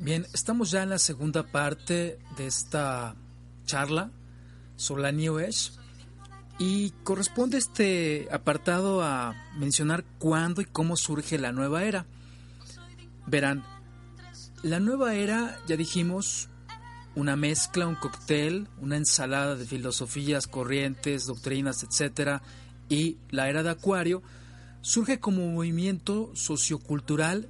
Bien, estamos ya en la segunda parte de esta charla sobre la New Age y corresponde este apartado a mencionar cuándo y cómo surge la nueva era. Verán, la nueva era, ya dijimos, una mezcla, un cóctel, una ensalada de filosofías, corrientes, doctrinas, etc. Y la era de Acuario surge como movimiento sociocultural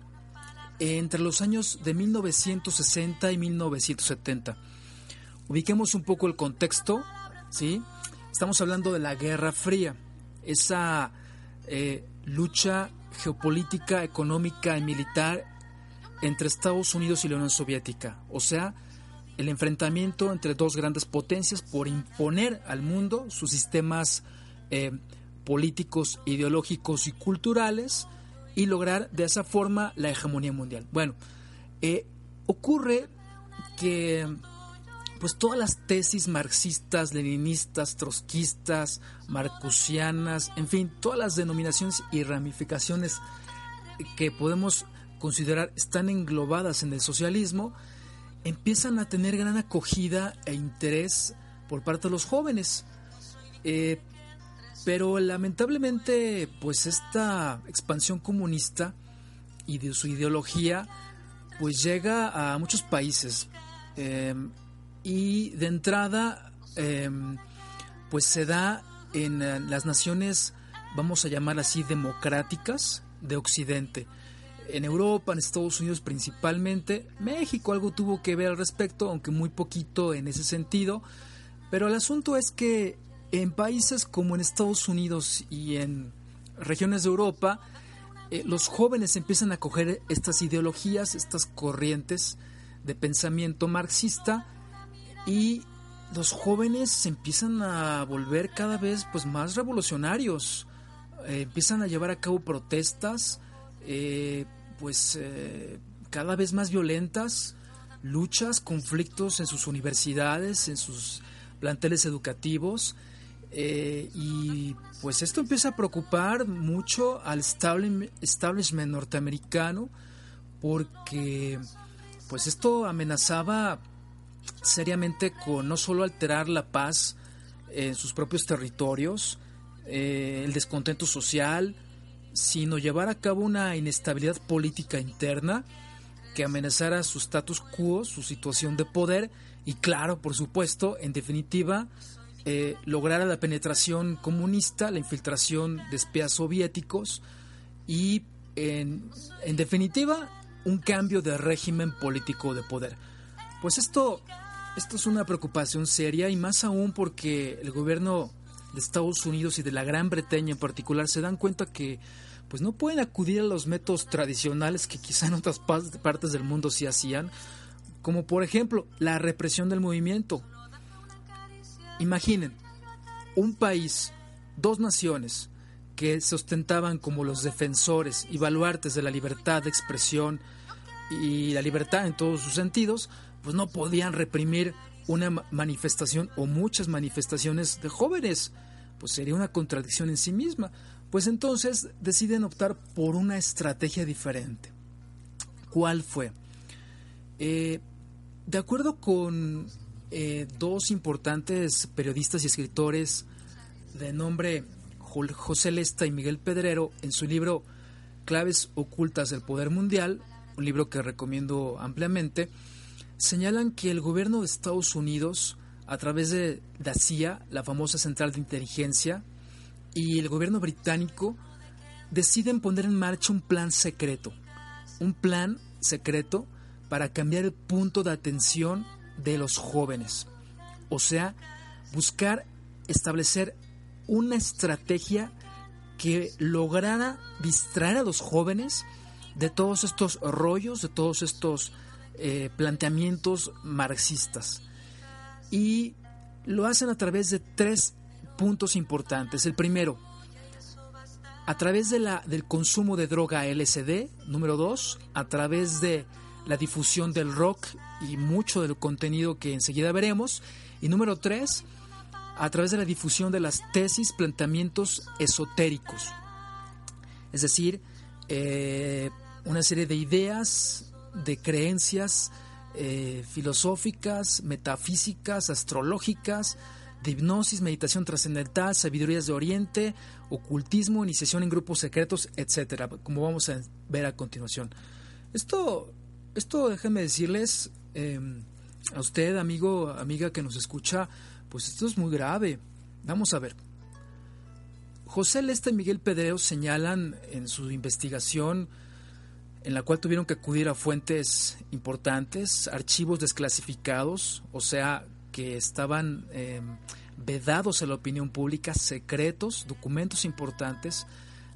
entre los años de 1960 y 1970. Ubiquemos un poco el contexto, ¿sí? Estamos hablando de la Guerra Fría, esa eh, lucha geopolítica, económica y militar entre Estados Unidos y la Unión Soviética, o sea, el enfrentamiento entre dos grandes potencias por imponer al mundo sus sistemas eh, políticos, ideológicos y culturales y lograr de esa forma la hegemonía mundial. Bueno, eh, ocurre que pues todas las tesis marxistas, leninistas, trotskistas, marcusianas, en fin, todas las denominaciones y ramificaciones que podemos considerar están englobadas en el socialismo, empiezan a tener gran acogida e interés por parte de los jóvenes. Eh, pero lamentablemente, pues esta expansión comunista y de su ideología, pues llega a muchos países. Em, y de entrada, em, pues se da en eh, las naciones, vamos a llamar así, democráticas de Occidente. En Europa, en Estados Unidos principalmente, México algo tuvo que ver al respecto, aunque muy poquito en ese sentido. Pero el asunto es que en países como en Estados Unidos y en regiones de Europa, eh, los jóvenes empiezan a coger estas ideologías, estas corrientes de pensamiento marxista y los jóvenes se empiezan a volver cada vez pues más revolucionarios, eh, empiezan a llevar a cabo protestas, eh, pues cada vez más violentas, luchas, conflictos en sus universidades, en sus planteles educativos eh, y pues esto empieza a preocupar mucho al establishment norteamericano porque pues esto amenazaba seriamente con no solo alterar la paz en sus propios territorios, eh, el descontento social, sino llevar a cabo una inestabilidad política interna que amenazara su status quo, su situación de poder y claro, por supuesto, en definitiva, eh, la penetración comunista, la infiltración de espías soviéticos y, en, en definitiva, un cambio de régimen político de poder. Pues esto, esto es una preocupación seria y más aún porque el gobierno de Estados Unidos y de la Gran Bretaña en particular se dan cuenta que pues no pueden acudir a los métodos tradicionales que quizá en otras partes del mundo sí hacían, como por ejemplo la represión del movimiento, Imaginen, un país, dos naciones que se ostentaban como los defensores y baluartes de la libertad de expresión y la libertad en todos sus sentidos, pues no podían reprimir una manifestación o muchas manifestaciones de jóvenes, pues sería una contradicción en sí misma. Pues entonces deciden optar por una estrategia diferente. ¿Cuál fue? Eh, de acuerdo con eh, dos importantes periodistas y escritores de nombre José Lesta y Miguel Pedrero en su libro Claves ocultas del poder mundial, un libro que recomiendo ampliamente, señalan que el gobierno de Estados Unidos, a través de la CIA, la famosa Central de Inteligencia, y el gobierno británico deciden poner en marcha un plan secreto, un plan secreto para cambiar el punto de atención de los jóvenes. O sea, buscar establecer una estrategia que lograra distraer a los jóvenes de todos estos rollos, de todos estos eh, planteamientos marxistas. Y lo hacen a través de tres puntos importantes. El primero, a través de la, del consumo de droga LSD. Número dos, a través de la difusión del rock y mucho del contenido que enseguida veremos. Y número tres, a través de la difusión de las tesis, planteamientos esotéricos. Es decir, eh, una serie de ideas, de creencias eh, filosóficas, metafísicas, astrológicas, de hipnosis, meditación trascendental, sabidurías de Oriente, ocultismo, iniciación en grupos secretos, etcétera, como vamos a ver a continuación. Esto, esto déjenme decirles em, a usted, amigo, amiga que nos escucha, pues esto es muy grave. Vamos a ver. José Lesta y Miguel Pedreo señalan en su investigación, en la cual tuvieron que acudir a fuentes importantes, archivos desclasificados, o sea, que estaban em, vedados a la opinión pública, secretos, documentos importantes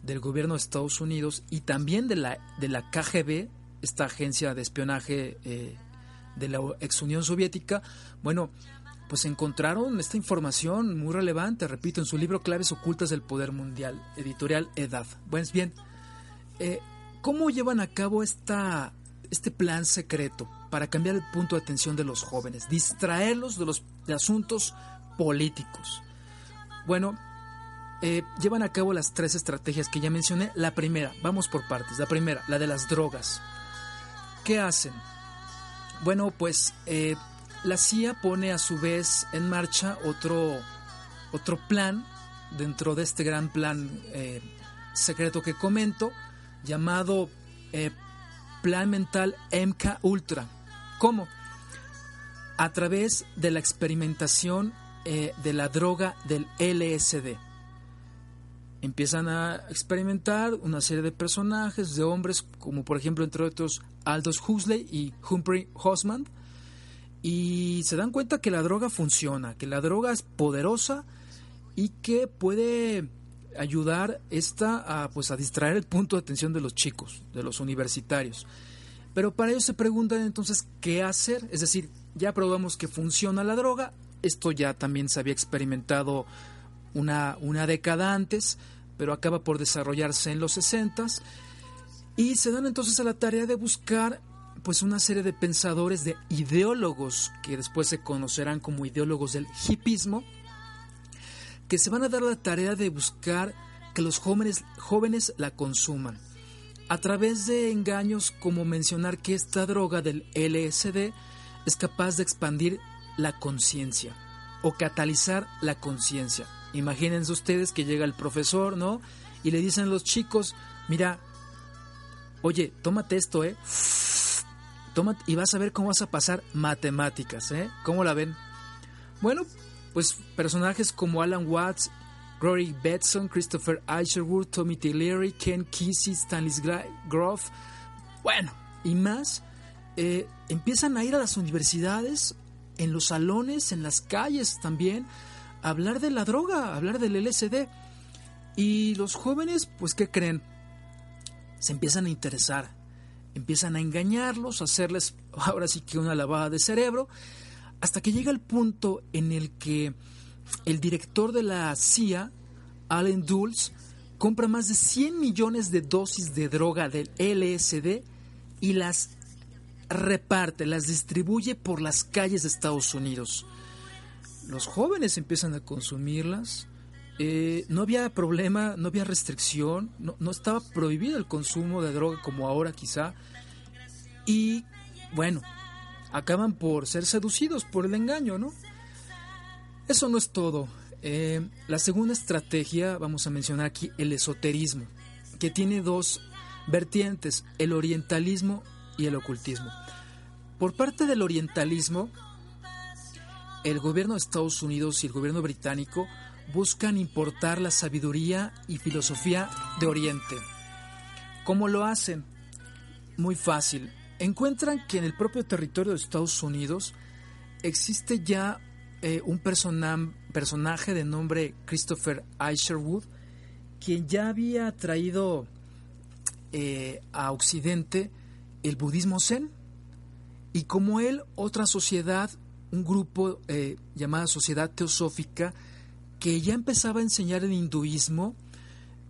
del gobierno de Estados Unidos y también de la, de la KGB, esta agencia de espionaje eh, de la ex Unión Soviética, bueno, pues encontraron esta información muy relevante, repito, en su libro Claves Ocultas del Poder Mundial, editorial EDAD. Pues bien, eh, ¿cómo llevan a cabo esta, este plan secreto para cambiar el punto de atención de los jóvenes, distraerlos de los asuntos políticos? Bueno, eh, llevan a cabo las tres estrategias que ya mencioné. La primera, vamos por partes. La primera, la de las drogas. ¿Qué hacen? Bueno, pues eh, la CIA pone a su vez en marcha otro, otro plan dentro de este gran plan eh, secreto que comento, llamado eh, Plan Mental MK Ultra. ¿Cómo? A través de la experimentación de la droga del LSD empiezan a experimentar una serie de personajes, de hombres, como por ejemplo, entre otros, Aldous Huxley y Humphrey Hosman, y se dan cuenta que la droga funciona, que la droga es poderosa y que puede ayudar esta a, pues, a distraer el punto de atención de los chicos, de los universitarios. Pero para ello se preguntan entonces qué hacer, es decir, ya probamos que funciona la droga, esto ya también se había experimentado una, una década antes, pero acaba por desarrollarse en los 60 y se dan entonces a la tarea de buscar pues una serie de pensadores, de ideólogos que después se conocerán como ideólogos del hipismo, que se van a dar la tarea de buscar que los jóvenes, jóvenes la consuman a través de engaños como mencionar que esta droga del LSD es capaz de expandir la conciencia o catalizar la conciencia. Imagínense ustedes que llega el profesor, ¿no? Y le dicen los chicos, mira, oye, tómate esto, ¿eh? Y vas a ver cómo vas a pasar matemáticas, ¿eh? ¿Cómo la ven? Bueno, pues personajes como Alan Watts, Rory Betson, Christopher Isherwood, Tommy Tillery, Ken Kesey, Stanley Groff, bueno, y más, eh, empiezan a ir a las universidades, en los salones, en las calles también, hablar de la droga, hablar del LSD. Y los jóvenes, pues, ¿qué creen? Se empiezan a interesar, empiezan a engañarlos, a hacerles ahora sí que una lavada de cerebro, hasta que llega el punto en el que el director de la CIA, Allen Dulles, compra más de 100 millones de dosis de droga del LSD y las reparte, las distribuye por las calles de Estados Unidos los jóvenes empiezan a consumirlas. Eh, no había problema, no había restricción, no, estaba prohibido el consumo de droga como ahora quizá. Y bueno, acaban por ser seducidos por el engaño, ¿no? Eso no es todo. Eh, la segunda estrategia, vamos a mencionar aquí el esoterismo, que tiene dos vertientes, el orientalismo y el ocultismo. Por parte del orientalismo, el gobierno de Estados Unidos y el gobierno británico buscan importar la sabiduría y filosofía de Oriente. ¿Cómo lo hacen? Muy fácil. Encuentran que en el propio territorio de Estados Unidos existe ya eh, un personaje de nombre Christopher Isherwood, quien ya había traído eh, a Occidente el budismo zen. Y como él, otra sociedad un grupo eh, llamada Sociedad Teosófica que ya empezaba a enseñar el hinduismo,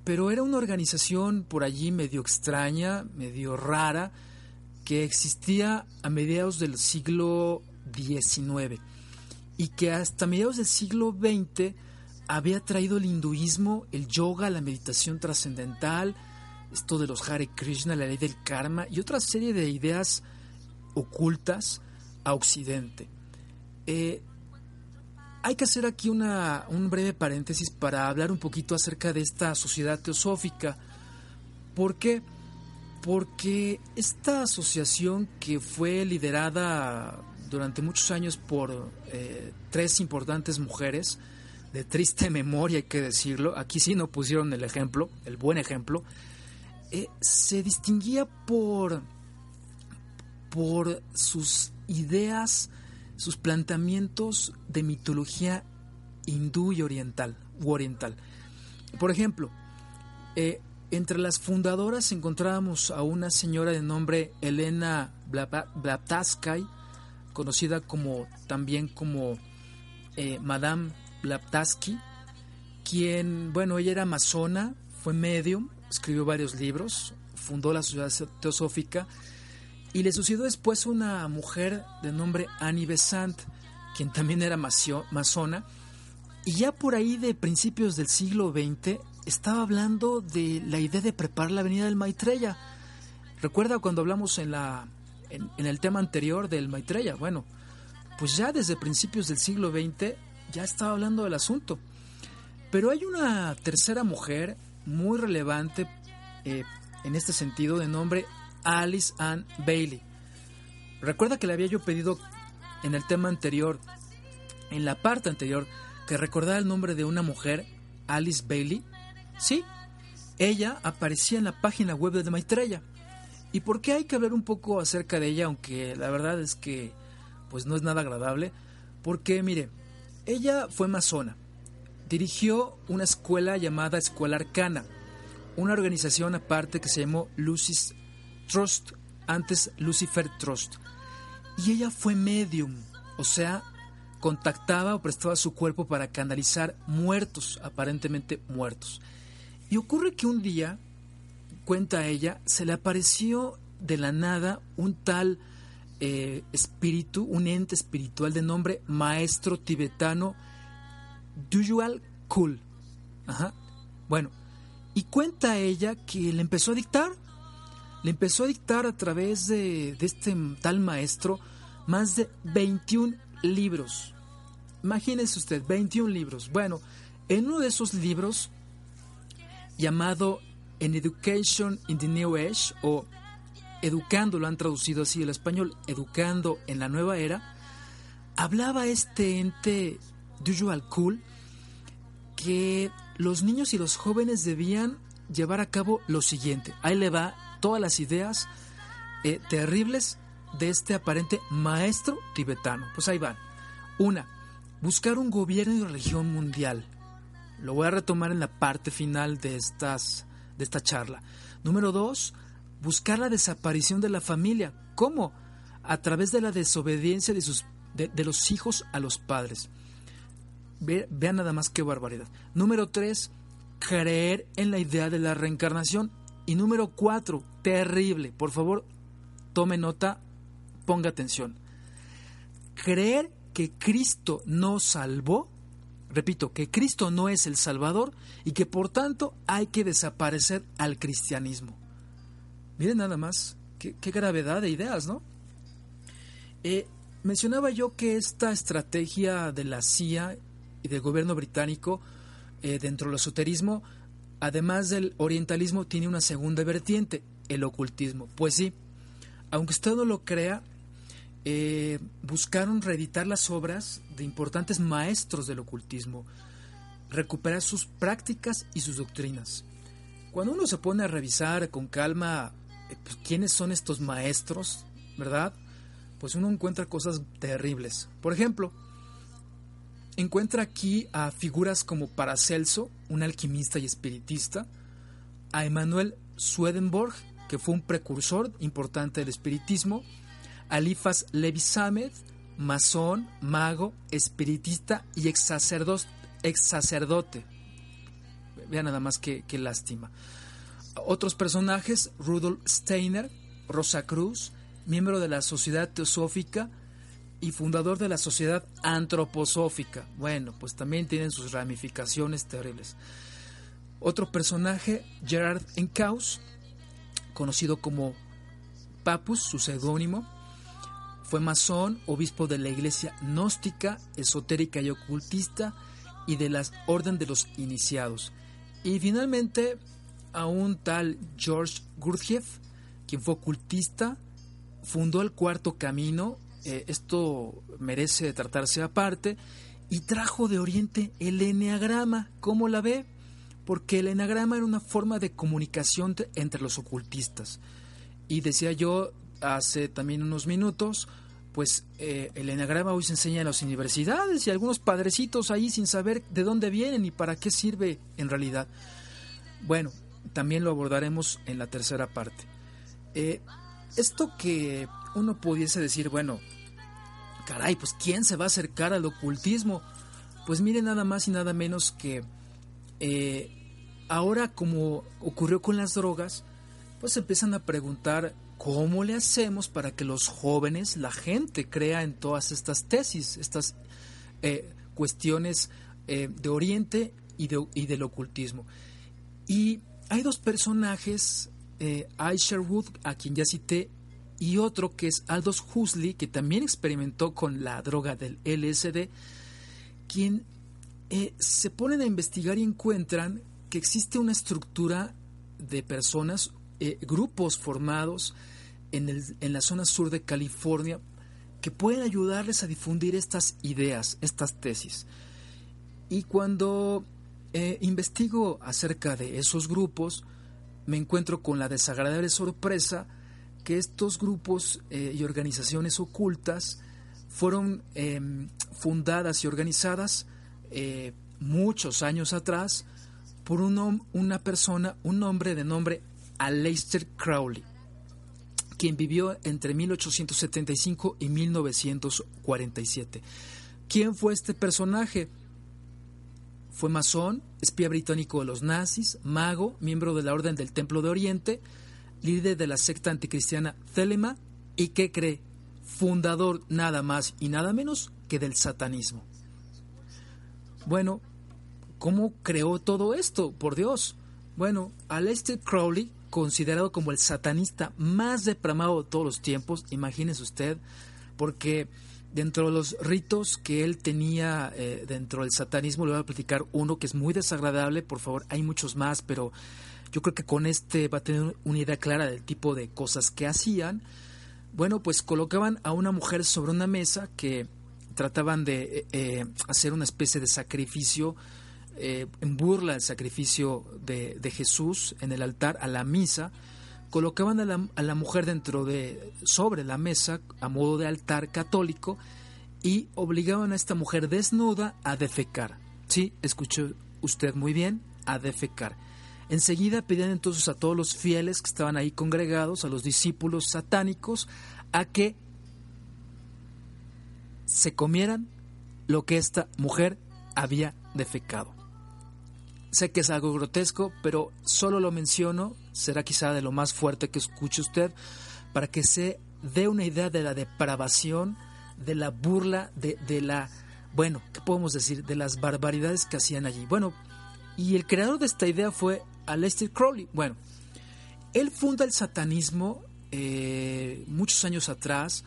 pero era una organización por allí medio extraña, medio rara, que existía a mediados del siglo XIX y que hasta mediados del siglo XX había traído el hinduismo, el yoga, la meditación trascendental, esto de los Hare Krishna, la ley del karma y otra serie de ideas ocultas a Occidente. Eh, hay que hacer aquí una, un breve paréntesis para hablar un poquito acerca de esta sociedad teosófica. ¿Por qué? Porque esta asociación que fue liderada durante muchos años por eh, tres importantes mujeres, de triste memoria hay que decirlo, aquí sí no pusieron el ejemplo, el buen ejemplo, eh, se distinguía por, por sus ideas, sus planteamientos de mitología hindú y oriental, oriental. Por ejemplo, eh, entre las fundadoras encontrábamos a una señora de nombre Elena Blavatsky, conocida como también como eh, Madame Blavatsky, quien, bueno, ella era masona, fue medium, escribió varios libros, fundó la Sociedad Teosófica y le sucedió después una mujer de nombre Annie Besant, quien también era masona, y ya por ahí de principios del siglo XX estaba hablando de la idea de preparar la avenida del Maitreya. ¿Recuerda cuando hablamos en, la, en, el tema anterior del Maitreya? Bueno, pues ya desde principios del siglo XX ya estaba hablando del asunto. Pero hay una tercera mujer muy relevante eh, en este sentido de nombre Alice Ann Bailey. Recuerda que le había yo pedido en el tema anterior, en la parte anterior, que recordara el nombre de una mujer, Alice Bailey. Sí, ella aparecía en la página web de Maitreya. ¿Y por qué hay que hablar un poco acerca de ella? Aunque la verdad es que pues no es nada agradable. Porque mire, ella fue masona. Dirigió una escuela llamada Escuela Arcana, una organización aparte que se llamó Lucy's Trust, antes Lucifer Trust. Y ella fue medium, o sea, contactaba o prestaba su cuerpo para canalizar muertos, aparentemente muertos. Y ocurre que un día, cuenta ella, se le apareció de la nada un tal eh, espíritu, un ente espiritual de nombre maestro tibetano Dujual Kul. Ajá. Bueno, y cuenta ella que le empezó a dictar, le empezó a dictar a través de, de este tal maestro más de 21 libros. Imagínense usted, 21 libros. Bueno, en uno de esos libros, llamado An Education in the New Age, o Educando, lo han traducido así el español, Educando en la Nueva Era, hablaba este ente Usual Cool que los niños y los jóvenes debían llevar a cabo lo siguiente. Ahí le va todas las ideas eh, terribles de este aparente maestro tibetano. Pues ahí van. Una, buscar un gobierno y religión mundial. Lo voy a retomar en la parte final de, estas, de esta charla. Número dos, buscar la desaparición de la familia. ¿Cómo? A través de la desobediencia de, los hijos a los padres. vean nada más qué barbaridad. Número tres, creer en la idea de la reencarnación. Y número cuatro, terrible. Por favor, tome nota, ponga atención. Creer que Cristo no salvó, repito, que Cristo no es el Salvador y que por tanto hay que desaparecer al cristianismo. Miren nada más, qué, gravedad de ideas, ¿no? Eh, mencionaba yo que esta estrategia de la CIA y del gobierno británico eh, dentro del esoterismo, además del orientalismo, tiene una segunda vertiente, el ocultismo. Pues sí, aunque usted no lo crea, eh, buscaron reeditar las obras de importantes maestros del ocultismo, recuperar sus prácticas y sus doctrinas. Cuando uno se pone a revisar con calma eh, pues, quiénes son estos maestros, ¿verdad? Pues uno encuentra cosas terribles. Por ejemplo, encuentra aquí a figuras como Paracelso, un alquimista y espiritista, a Emanuel Swedenborg, que fue un precursor importante del espiritismo, a Lifas Levi Samed, masón, mago, espiritista y ex, sacerdote. Vean nada más que, que lástima. Otros personajes, Rudolf Steiner, Rosa Cruz, miembro de la Sociedad Teosófica y fundador de la Sociedad Antroposófica. Bueno, pues también tienen sus ramificaciones terribles. Otro personaje, Gerard Encaus, conocido como Papus, su seudónimo, Fue masón, obispo de la iglesia gnóstica, esotérica y ocultista y de la orden de los iniciados. Y finalmente a un tal George Gurdjieff, quien fue ocultista, fundó el cuarto camino, eh, esto merece tratarse aparte, y trajo de Oriente el eneagrama, ¿cómo la ve? Porque el eneagrama era una forma de comunicación entre los ocultistas. Y decía yo hace también unos minutos, pues eh, el enagrama hoy se enseña en las universidades y algunos padrecitos ahí sin saber de dónde vienen y para qué sirve en realidad. Bueno, también lo abordaremos en la tercera parte. Eh, esto que uno pudiese decir, bueno, caray, pues ¿quién se va a acercar al ocultismo? Pues mire nada más y nada menos que eh, ahora como ocurrió con las drogas, pues empiezan a preguntar ¿Cómo le hacemos para que los jóvenes, la gente, crea en todas estas tesis, estas eh, cuestiones eh, de Oriente y, y, del ocultismo? Y hay dos personajes, eh, a quien ya cité, y otro que es Aldous Huxley, que también experimentó con la droga del LSD, quien eh, se ponen a investigar y encuentran que existe una estructura de personas, grupos formados, en, la zona sur de California que pueden ayudarles a difundir estas ideas, estas tesis. Y cuando eh, investigo acerca de esos grupos, me encuentro con la desagradable sorpresa que estos grupos eh, y organizaciones ocultas fueron em, fundadas y organizadas eh, muchos años atrás por un, una persona, un hombre de nombre Aleister Crowley quien vivió entre 1875 y 1947. ¿Quién fue este personaje? Fue masón, espía británico de los nazis, mago, miembro de la Orden del Templo de Oriente, líder de la secta anticristiana Thelema y que cree fundador nada más y nada menos que del satanismo. Bueno, ¿cómo creó todo esto? Por Dios. Bueno, Aleister Crowley considerado como el satanista más depravado de todos los tiempos, imagínese usted, porque dentro de los ritos que él tenía eh, dentro del satanismo, le voy a platicar uno que es muy desagradable, por favor, hay muchos más, pero yo creo que con este va a tener una idea clara del tipo de cosas que hacían. Bueno, pues colocaban a una mujer sobre una mesa que trataban de eh, eh, hacer una especie de sacrificio eh, en burla del sacrificio de, Jesús en el altar, a la misa, colocaban a la, a la, mujer dentro de, sobre la mesa, a modo de altar católico, y obligaban a esta mujer desnuda a defecar. Sí, escuchó usted muy bien, a defecar. Enseguida pedían entonces a todos los fieles que estaban ahí congregados, a los discípulos satánicos, a que se comieran lo que esta mujer había defecado. Sé que es algo grotesco, pero solo lo menciono, será quizá de lo más fuerte que escuche usted, para que se dé una idea de la depravación, de la burla, de, de la, bueno, ¿qué podemos decir? De las barbaridades que hacían allí. Bueno, y el creador de esta idea fue Aleister Crowley. Bueno, él funda el satanismo eh, muchos años atrás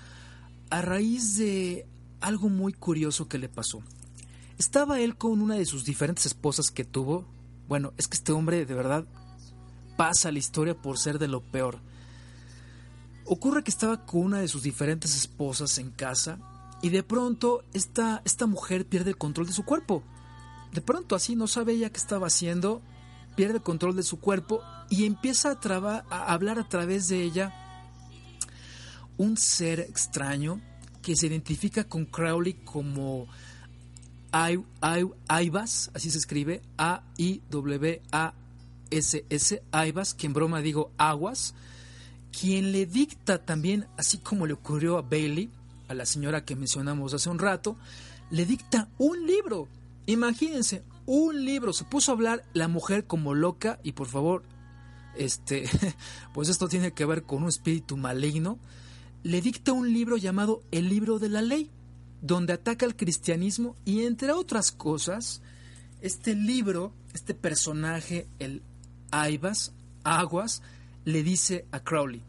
a raíz de algo muy curioso que le pasó. Estaba él con una de sus diferentes esposas que tuvo, bueno, es que este hombre de verdad pasa la historia por ser de lo peor. Ocurre que estaba con una de sus diferentes esposas en casa y de pronto esta, esta mujer pierde el control de su cuerpo. De pronto así no sabe ella qué estaba haciendo, pierde control de su cuerpo y empieza a, hablar a través de ella un ser extraño que se identifica con Crowley como Aibas, así se escribe, A-I-W-A-S-S, Aibas, que en broma digo aguas, quien le dicta también, así como le ocurrió a Bailey, a la señora que mencionamos hace un rato, le dicta un libro. Imagínense, un libro. Se puso a hablar la mujer como loca y por favor, este, pues esto tiene que ver con un espíritu maligno. Le dicta un libro llamado El libro de la ley donde ataca el cristianismo y entre otras cosas, este libro, este personaje, el Aibas, Aguas, le dice a Crowley,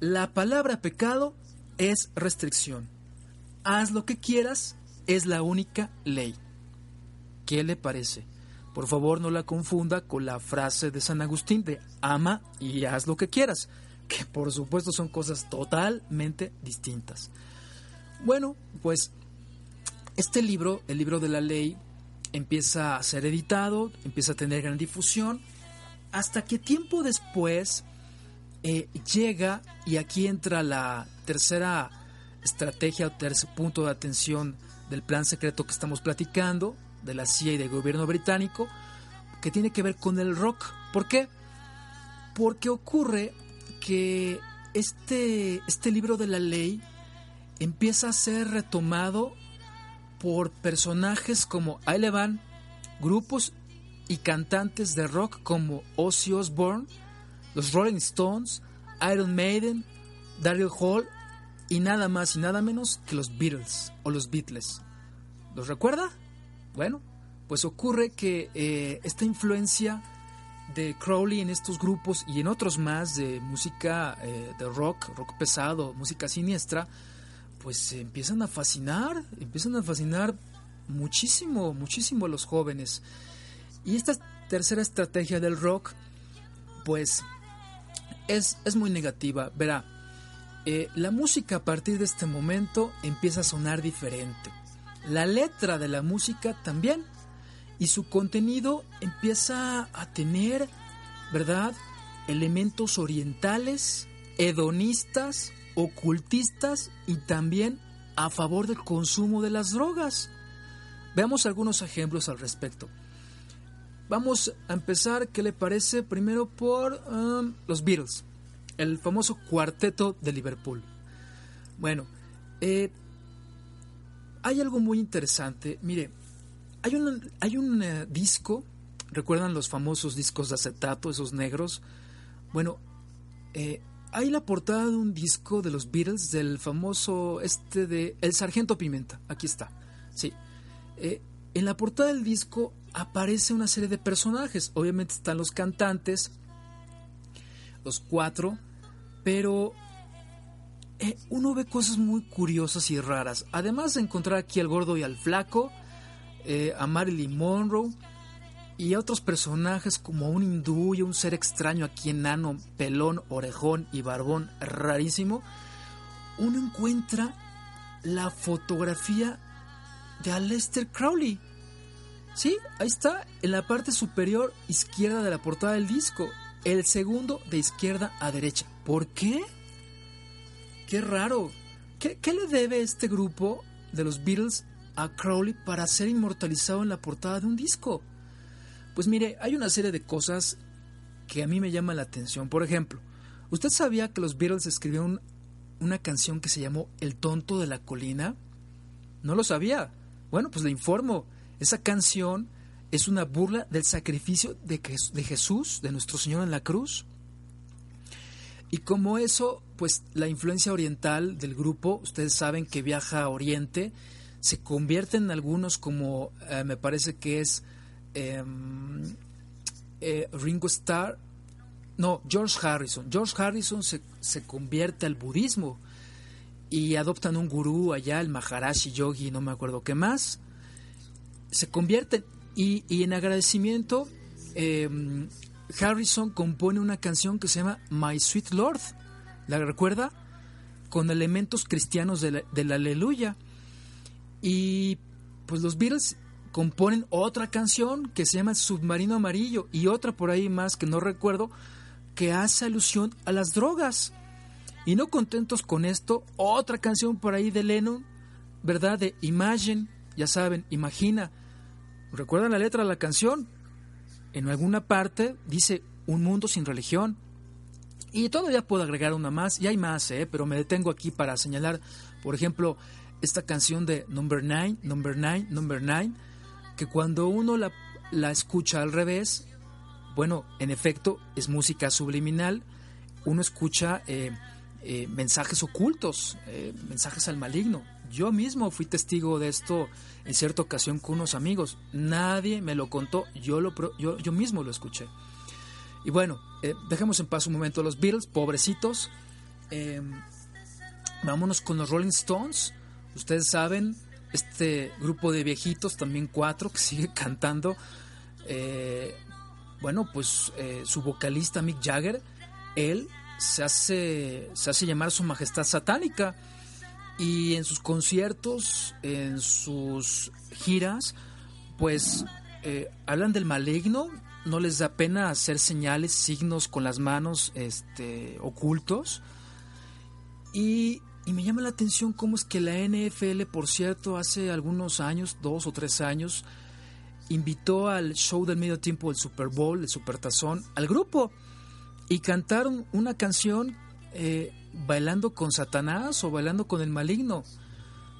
la palabra pecado es restricción. Haz lo que quieras es la única ley. ¿Qué le parece? Por favor no la confunda con la frase de San Agustín de ama y haz lo que quieras, que por supuesto son cosas totalmente distintas. Bueno, pues este libro, el libro de la ley, empieza a ser editado, empieza a tener gran difusión, hasta que tiempo después eh, llega, y aquí entra la tercera estrategia o tercer punto de atención del plan secreto que estamos platicando, de la CIA y del gobierno británico, que tiene que ver con el rock. ¿Por qué? Porque ocurre que este, este libro de la ley empieza a ser retomado por personajes como ahí grupos y cantantes de rock como Ozzy Osbourne, los Rolling Stones, Iron Maiden, Daryl Hall y nada más y nada menos que los Beatles o los Beatles. ¿Los recuerda? Bueno, pues ocurre que eh, esta influencia de Crowley en estos grupos y en otros más de música eh, de rock, rock pesado, música siniestra, pues se empiezan a fascinar, empiezan a fascinar muchísimo, muchísimo a los jóvenes. Y esta tercera estrategia del rock, pues es, es muy negativa. Verá, eh, la música a partir de este momento empieza a sonar diferente. La letra de la música también. Y su contenido empieza a tener, ¿verdad? Elementos orientales, hedonistas, ocultistas y también a favor del consumo de las drogas. Veamos algunos ejemplos al respecto. Vamos a empezar, ¿qué le parece? Primero por um, los Beatles, el famoso cuarteto de Liverpool. Bueno, eh, hay algo muy interesante. Mire, hay un, hay un eh, disco, ¿recuerdan los famosos discos de acetato, esos negros? Bueno, eh, hay la portada de un disco de los Beatles, del famoso este de El Sargento Pimenta. Aquí está. Sí. en la portada del disco aparece una serie de personajes. Obviamente están los cantantes, los cuatro, pero eh, uno ve cosas muy curiosas y raras. Además de encontrar aquí al gordo y al flaco, eh, a Marilyn Monroe y a otros personajes como un hindú y un ser extraño aquí enano, pelón, orejón y barbón rarísimo, uno encuentra la fotografía de Aleister Crowley Sí, ahí está, en la parte superior izquierda de la portada del disco. El segundo de izquierda a derecha. ¿Por qué? Qué raro. ¿Qué, le debe este grupo de los Beatles a Crowley para ser inmortalizado en la portada de un disco? Pues mire, hay una serie de cosas que a mí me llaman la atención. Por ejemplo, ¿usted sabía que los Beatles escribieron una canción que se llamó El tonto de la colina? No lo sabía. Bueno, pues le informo. Esa canción es una burla del sacrificio de, de Jesús, de nuestro Señor en la cruz. Y como eso, pues la influencia oriental del grupo, ustedes saben que viaja a Oriente, se convierte en algunos como eh, me parece que es em, eh, Ringo Starr, no, George Harrison. George Harrison se, se, convierte al budismo y adoptan un gurú allá, el Maharashi Yogi, no me acuerdo qué más se convierten. Y, en agradecimiento, em, Harrison compone una canción que se llama My Sweet Lord. ¿La recuerda? Con elementos cristianos de la, aleluya. Y pues los Beatles componen otra canción que se llama Submarino Amarillo y otra por ahí más que no recuerdo que hace alusión a las drogas. Y no contentos con esto, otra canción por ahí de Lennon, ¿verdad? De Imagine, ya saben, imagina, ¿Recuerdan la letra de la canción? En alguna parte dice un mundo sin religión. Y todavía puedo agregar una más, y hay más, ¿eh? pero me detengo aquí para señalar, por ejemplo, esta canción de Number Nine, Number Nine, Number Nine, que cuando uno la, la escucha al revés, bueno, en efecto, es música subliminal, uno escucha eh, eh, mensajes ocultos, eh, mensajes al maligno. Yo mismo fui testigo de esto en cierta ocasión con unos amigos. Nadie me lo contó, yo, lo, yo, yo mismo lo escuché. Y bueno, eh, dejemos en paz un momento a los Beatles, pobrecitos. Em, Vámonos con los Rolling Stones. Ustedes saben, este grupo de viejitos, también cuatro, que sigue cantando. Eh, bueno, pues eh, su vocalista Mick Jagger, él se hace, se hace llamar su majestad satánica. Y en sus conciertos, en sus giras, pues eh, hablan del maligno, no les da pena hacer señales, signos con las manos este, ocultos. Y, y, me llama la atención cómo es que la NFL, por cierto, hace algunos años, dos o tres años, invitó al show del medio tiempo del Super Bowl, el Supertazón, al grupo y cantaron una canción eh, bailando con Satanás o bailando con el maligno.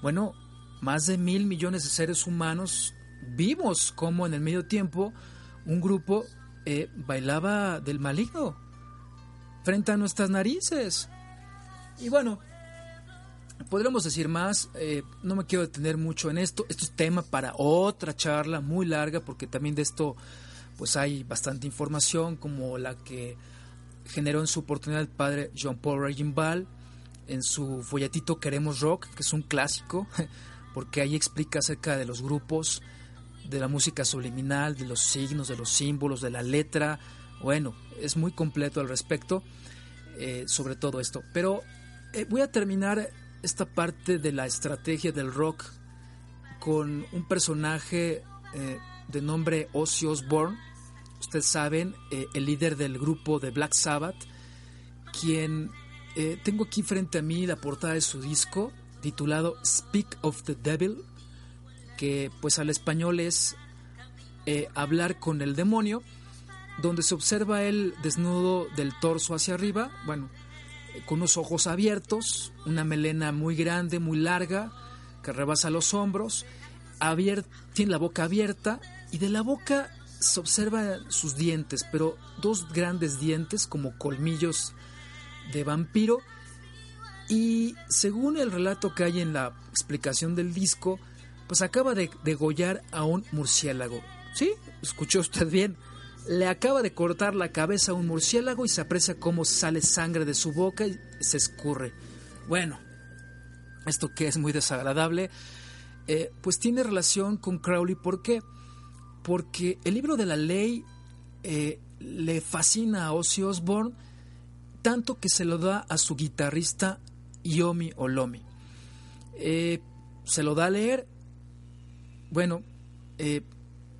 Bueno, más de mil millones de seres humanos vimos como en el medio tiempo un grupo eh, bailaba del maligno frente a nuestras narices. Y bueno, podríamos decir más, eh, no me quiero detener mucho en esto, esto es tema para otra charla muy larga porque también de esto pues hay bastante información como la que generó en su oportunidad el padre John Paul Reginbald en su folletito Queremos Rock, que es un clásico, porque ahí explica acerca de los grupos, de la música subliminal, de los signos, de los símbolos, de la letra. Bueno, es muy completo al respecto eh, sobre todo esto. Pero eh, voy a terminar esta parte de la estrategia del rock con un personaje eh, de nombre Ozzy Osbourne. Ustedes saben, el líder del grupo de Black Sabbath, quien tengo aquí frente a mí la portada de su disco titulado Speak of the Devil, que pues al español es hablar con el demonio, donde se observa él desnudo del torso hacia arriba, bueno, con unos ojos abiertos, una melena muy grande, muy larga, que rebasa los hombros, tiene la boca abierta y de la boca se observan sus dientes, pero dos grandes dientes como colmillos de vampiro. Y según el relato que hay en la explicación del disco, pues acaba de degollar a un murciélago. ¿Sí? ¿Escuchó usted bien? le acaba de cortar la cabeza a un murciélago y se aprecia cómo sale sangre de su boca y se escurre. Bueno, esto que es muy desagradable, eh, pues tiene relación con Crowley. ¿Por qué? Porque el libro de la ley eh, le fascina a Ozzy Osbourne tanto que se lo da a su guitarrista Yomi Olomi. Eh, se lo da a leer. Bueno,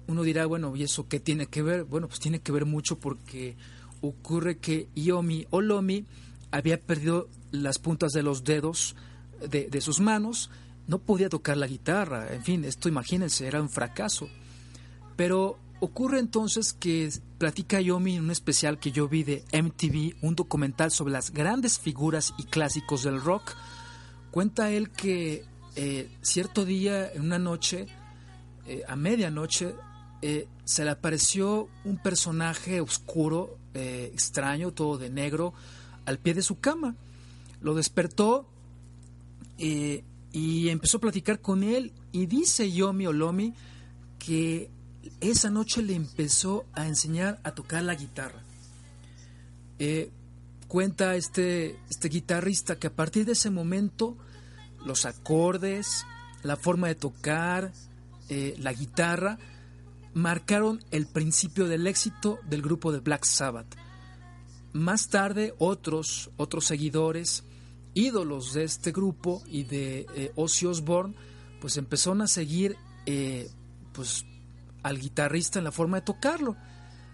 uno dirá, bueno, ¿y eso qué tiene que ver? Bueno, pues tiene que ver mucho porque ocurre que Yomi Olomi había perdido las puntas de los dedos de, sus manos, no podía tocar la guitarra, en fin, esto imagínense, era un fracaso. Pero ocurre entonces que platica Yomi en un especial que yo vi de MTV, un documental sobre las grandes figuras y clásicos del rock. Cuenta él que eh, cierto día, en una noche, eh, a medianoche, eh, se le apareció un personaje oscuro, extraño, todo de negro, al pie de su cama. Lo despertó y empezó a platicar con él y dice Yomi Olomi que esa noche le empezó a enseñar a tocar la guitarra. cuenta este, este guitarrista que a partir de ese momento los acordes, la forma de tocar, la guitarra, marcaron el principio del éxito del grupo de Black Sabbath. Más tarde otros, otros seguidores, ídolos de este grupo y de eh, Ozzy Osbourne, pues empezaron a seguir eh, pues, al guitarrista en la forma de tocarlo,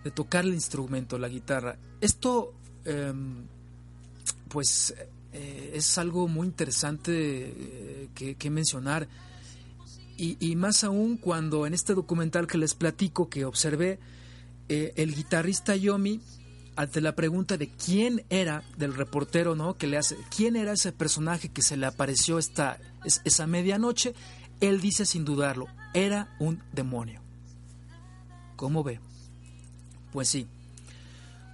de tocar el instrumento, la guitarra. Esto em, pues eh, es algo muy interesante que, que mencionar y, más aún cuando en este documental que les platico que observé, eh, el guitarrista Yomi, ante la pregunta de quién era, del reportero, ¿no? Que le hace, ¿quién era ese personaje que se le apareció esta, esa medianoche? Él dice sin dudarlo, era un demonio. ¿Cómo ve? Pues sí.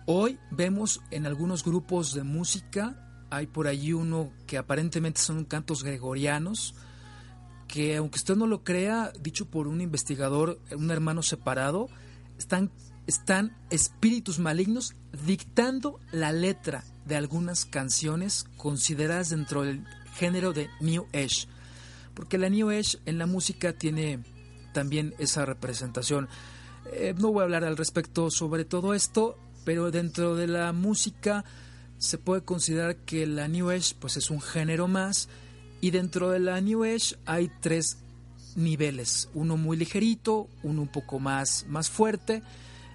Hoy vemos en algunos grupos de música, hay por allí uno que aparentemente son cantos gregorianos, que aunque usted no lo crea, dicho por un investigador, un hermano separado, están, están espíritus malignos dictando la letra de algunas canciones consideradas dentro del género de New Age. Porque la New Age en la música tiene también esa representación. Eh, no voy a hablar al respecto sobre todo esto, pero dentro de la música se puede considerar que la New Age pues es un género más y dentro de la New Age hay tres niveles, uno muy ligerito, uno un poco más, más fuerte,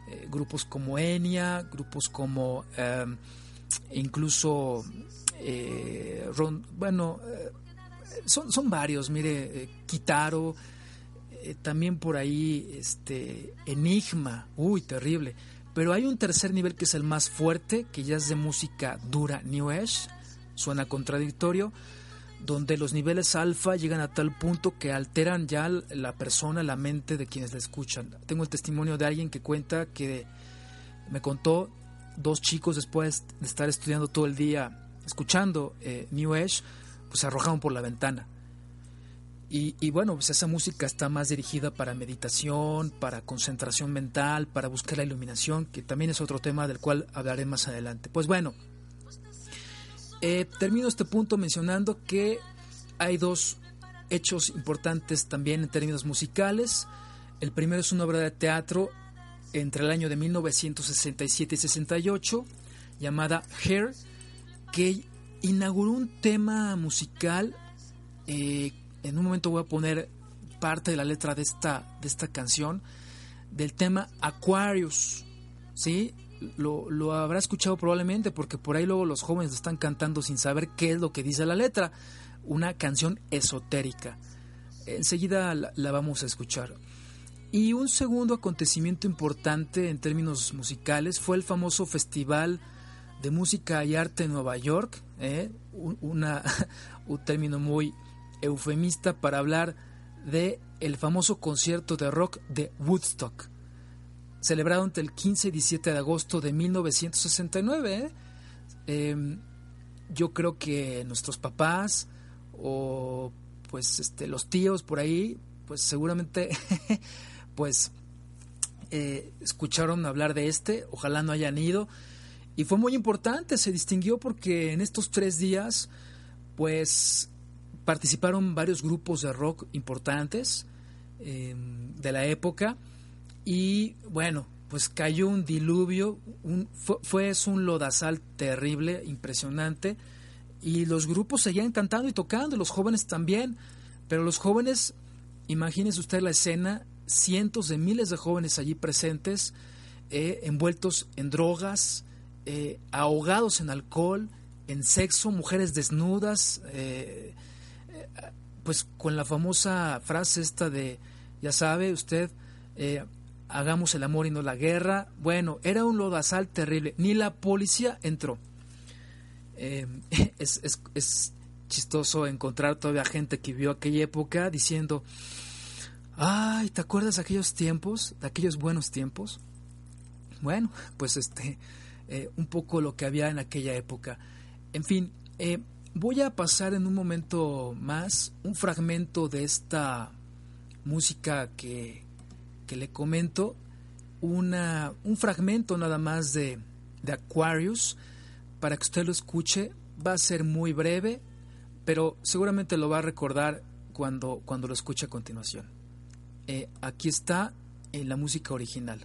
eh, grupos como Enya, grupos como em, incluso, eh, bueno, eh, son, son, varios, mire, Kitaro, también por ahí este, Enigma, uy, terrible. Pero hay un tercer nivel que es el más fuerte, que ya es de música dura New Age, suena contradictorio, donde los niveles alfa llegan a tal punto que alteran ya la persona, la mente de quienes la escuchan. Tengo el testimonio de alguien que cuenta que me contó dos chicos después de estar estudiando todo el día, escuchando eh, New Age, pues se arrojaron por la ventana. Y, bueno, pues esa música está más dirigida para meditación, para concentración mental, para buscar la iluminación, que también es otro tema del cual hablaré más adelante. Pues bueno, eh, termino este punto mencionando que hay dos hechos importantes también en términos musicales. El primero es una obra de teatro entre el año de 1967 y 68 llamada Hair, que inauguró un tema musical. Eh, en un momento voy a poner parte de la letra de esta, de esta canción, del tema Aquarius. ¿sí? lo, lo, habrá escuchado probablemente porque por ahí luego los jóvenes están cantando sin saber qué es lo que dice la letra. Una canción esotérica. Enseguida la, vamos a escuchar. Y un segundo acontecimiento importante en términos musicales fue el famoso Festival de Música y Arte en Nueva York, ¿eh? una, un término muy eufemista para hablar de el famoso concierto de rock de Woodstock celebrado entre el 15 y 17 de agosto de 1969. ¿eh? Em, yo creo que nuestros papás o pues este, los tíos por ahí, pues seguramente pues eh, escucharon hablar de este, ojalá no hayan ido. Y fue muy importante, se distinguió porque en estos tres días pues participaron varios grupos de rock importantes em, de la época y bueno, pues cayó un diluvio, un, fue, un lodazal terrible, impresionante, y los grupos seguían cantando y tocando, los jóvenes también, pero los jóvenes, imagínese usted la escena, cientos de miles de jóvenes allí presentes, eh, envueltos en drogas, eh, ahogados en alcohol, en sexo, mujeres desnudas, eh, pues con la famosa frase esta de, ya sabe usted, hagamos el amor y no la guerra. Bueno, era un lodazal terrible. Ni la policía entró. Eh, es, es, chistoso encontrar todavía gente que vio aquella época diciendo, ay, ¿te acuerdas de aquellos tiempos, de aquellos buenos tiempos? Bueno, pues este, eh, un poco lo que había en aquella época. En fin, eh, voy a pasar en un momento más un fragmento de esta música que, que le comento una, un fragmento nada más de, de Aquarius para que usted lo escuche. Va a ser muy breve, pero seguramente lo va a recordar cuando, cuando lo escuche a continuación. Eh, aquí está en la música original.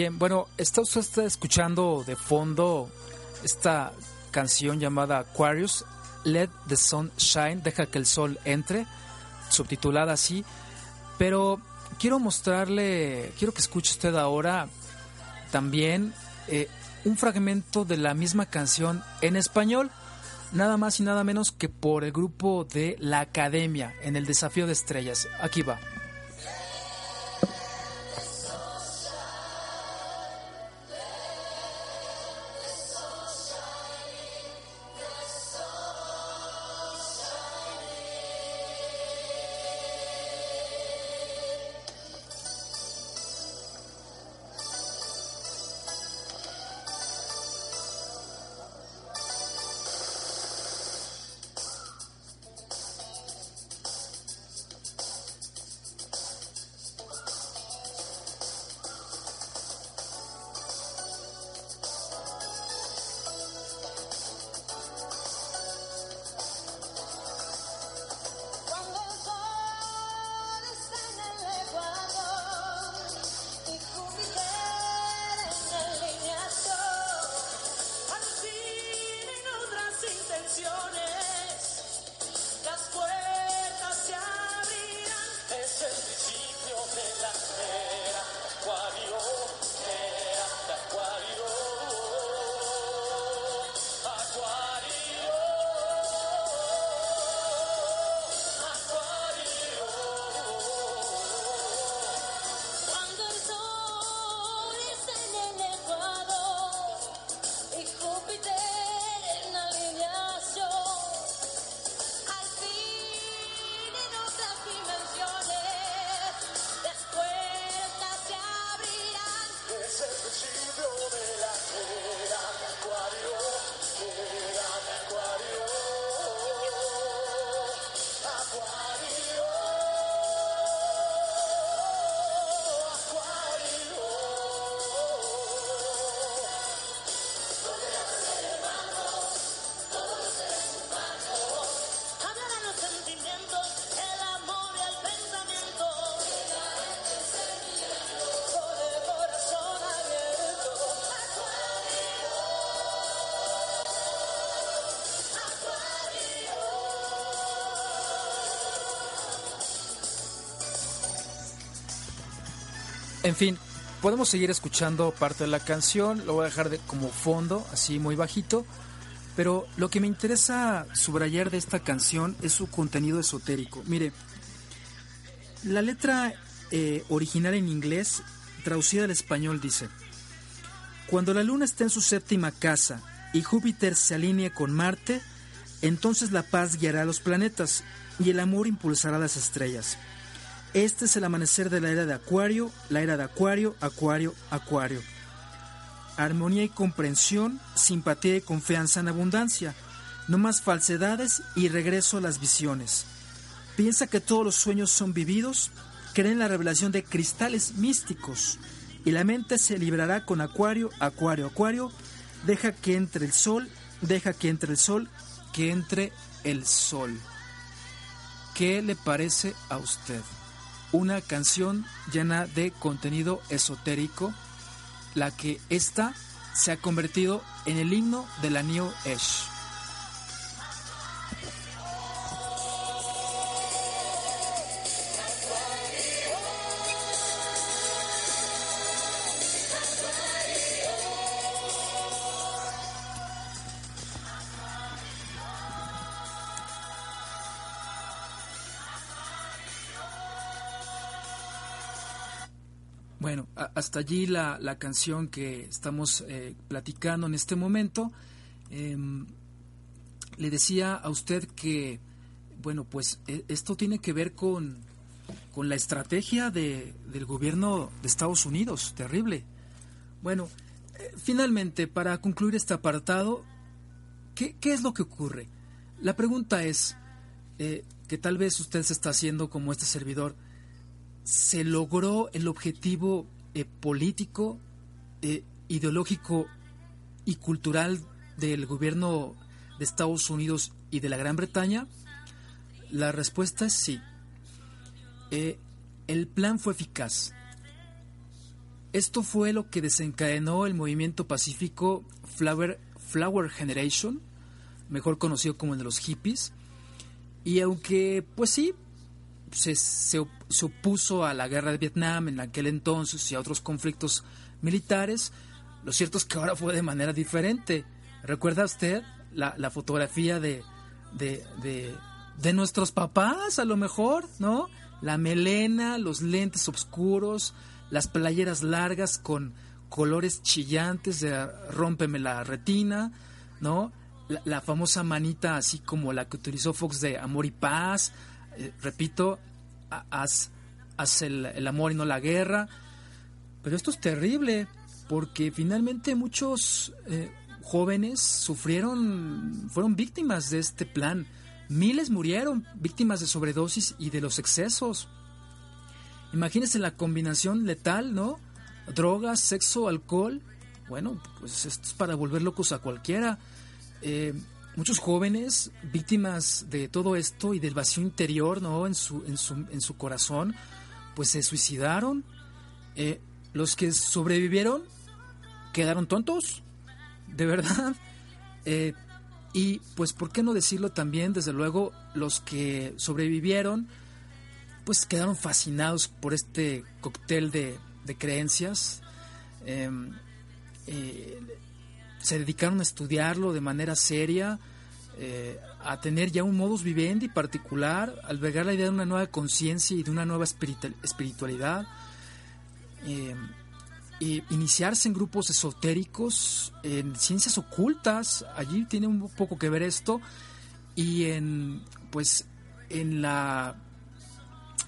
Bien, bueno, está usted está escuchando de fondo esta canción llamada Aquarius, Let the Sun Shine, deja que el sol entre, subtitulada así, pero quiero mostrarle, quiero que escuche usted ahora también eh, un fragmento de la misma canción en español, nada más y nada menos que por el grupo de La Academia en el Desafío de Estrellas. Aquí va. En fin, podemos seguir escuchando parte de la canción, lo voy a dejar de, como fondo, así muy bajito, pero lo que me interesa subrayar de esta canción es su contenido esotérico. Mire, la letra eh, original en inglés, traducida al español, dice, Cuando la luna está en su séptima casa y Júpiter se alinea con Marte, entonces la paz guiará a los planetas y el amor impulsará a las estrellas. Este es el amanecer de la era de Acuario, la era de Acuario, Acuario, Acuario. Armonía y comprensión, simpatía y confianza en abundancia. No más falsedades y regreso a las visiones. Piensa que todos los sueños son vividos, cree en la revelación de cristales místicos y la mente se librará con Acuario, Acuario, Acuario. Deja que entre el sol, deja que entre el sol, que entre el sol. ¿Qué le parece a usted? Una canción llena de contenido esotérico, la que esta se ha convertido en el himno de la New Age. Hasta allí la, la, canción que estamos eh, platicando en este momento. Em, le decía a usted que, bueno, pues e, esto tiene que ver con, con la estrategia de, del gobierno de Estados Unidos, terrible. Bueno, eh, finalmente, para concluir este apartado, ¿qué, ¿qué, es lo que ocurre? La pregunta es, eh, que tal vez usted se está haciendo como este servidor, se logró el objetivo eh, político, eh, ideológico y cultural del gobierno de Estados Unidos y de la Gran Bretaña? La respuesta es sí. Eh, el plan fue eficaz. Esto fue lo que desencadenó el movimiento pacífico Flower, Flower Generation, mejor conocido como el de los hippies. Y aunque, pues sí, se, se, opuso a la guerra de Vietnam en aquel entonces y a otros conflictos militares, lo cierto es que ahora fue de manera diferente. ¿Recuerda usted la, la fotografía de, de, de, nuestros papás, a lo mejor, ¿no? La melena, los lentes oscuros, las playeras largas con colores chillantes de rómpeme la retina, ¿no? La, famosa manita así como la que utilizó Fox de Amor y Paz, eh, repito, haz, el, amor y no la guerra. Pero esto es terrible, porque finalmente muchos eh, jóvenes sufrieron, fueron víctimas de este plan. Miles murieron víctimas de sobredosis y de los excesos. Imagínense la combinación letal, ¿no? Drogas, sexo, alcohol. Bueno, pues esto es para volver locos a cualquiera. Eh, muchos jóvenes víctimas de todo esto y del vacío interior, ¿no? En su, en su, en su corazón, pues se suicidaron. Eh, los que sobrevivieron quedaron tontos, de verdad. Eh, y pues, ¿por qué no decirlo también? Desde luego, los que sobrevivieron pues quedaron fascinados por este cóctel de, creencias. Em, eh, se dedicaron a estudiarlo de manera seria, eh, a tener ya un modus vivendi particular, albergar la idea de una nueva conciencia y de una nueva espiritualidad, em, e iniciarse en grupos esotéricos, en ciencias ocultas, allí tiene un poco que ver esto, y en pues en la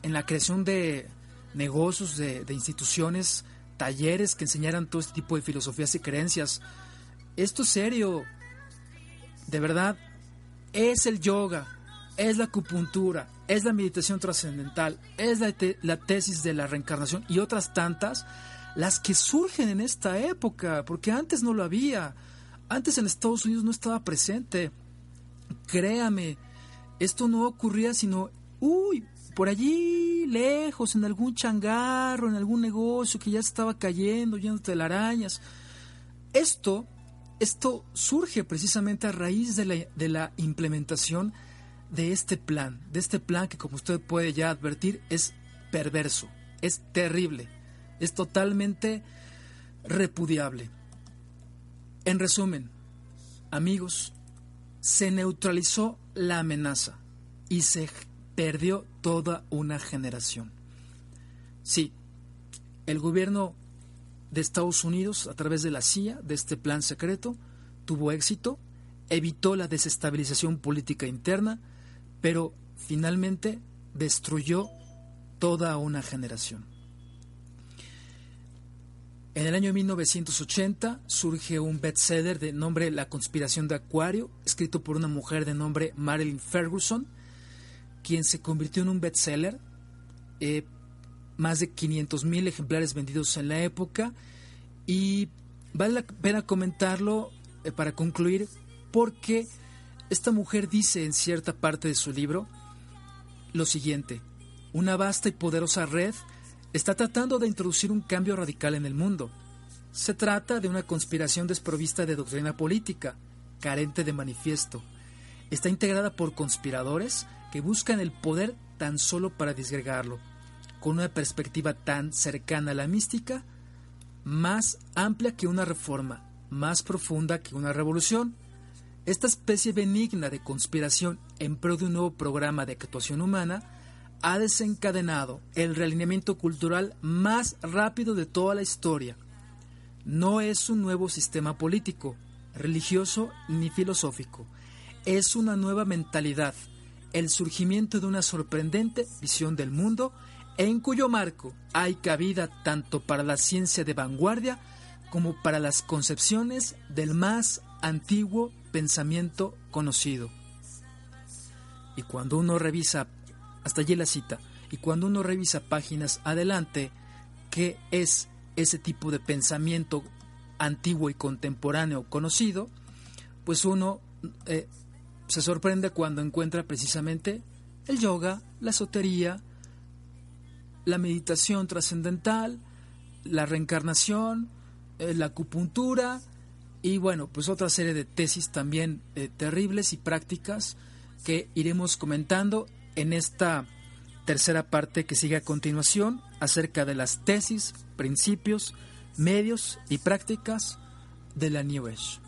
en la creación de negocios, de, instituciones, talleres que enseñaran todo este tipo de filosofías y creencias. Esto es serio, de verdad, es el yoga, es la acupuntura, es la meditación trascendental, es la, la, tesis de la reencarnación y otras tantas, las que surgen en esta época, porque antes no lo había, antes en Estados Unidos no estaba presente. Créame, esto no ocurría sino, uy, por allí lejos, en algún changarro, en algún negocio que ya estaba cayendo, lleno de telarañas. Esto, esto surge precisamente a raíz de la, implementación de este plan, de este plan que como usted puede ya advertir es perverso, es terrible, es totalmente repudiable. En resumen, amigos, se neutralizó la amenaza y se perdió toda una generación. Sí, el gobierno de Estados Unidos, a través de la CIA, de este plan secreto, tuvo éxito, evitó la desestabilización política interna, pero finalmente destruyó toda una generación. En el año 1980 surge un bestseller de nombre La conspiración de Acuario, escrito por una mujer de nombre Marilyn Ferguson, quien se convirtió en un bestseller, eh, más de 500 mil ejemplares vendidos en la época y vale la pena comentarlo eh, para concluir porque esta mujer dice en cierta parte de su libro lo siguiente, una vasta y poderosa red está tratando de introducir un cambio radical en el mundo. Se trata de una conspiración desprovista de doctrina política, carente de manifiesto. Está integrada por conspiradores que buscan el poder tan solo para disgregarlo, con una perspectiva tan cercana a la mística, más amplia que una reforma, más profunda que una revolución. Esta especie benigna de conspiración en pro de un nuevo programa de actuación humana ha desencadenado el realineamiento cultural más rápido de toda la historia. No es un nuevo sistema político, religioso ni filosófico, es una nueva mentalidad el surgimiento de una sorprendente visión del mundo en cuyo marco hay cabida tanto para la ciencia de vanguardia como para las concepciones del más antiguo pensamiento conocido. Y cuando uno revisa, hasta allí la cita, y cuando uno revisa páginas adelante, ¿qué es ese tipo de pensamiento antiguo y contemporáneo conocido? Pues uno eh, se sorprende cuando encuentra precisamente el yoga, la esotería, la meditación trascendental, la reencarnación, eh, la acupuntura y bueno, pues otra serie de tesis también eh, terribles y prácticas que iremos comentando en esta tercera parte que sigue a continuación acerca de las tesis, principios, medios y prácticas de la New Age.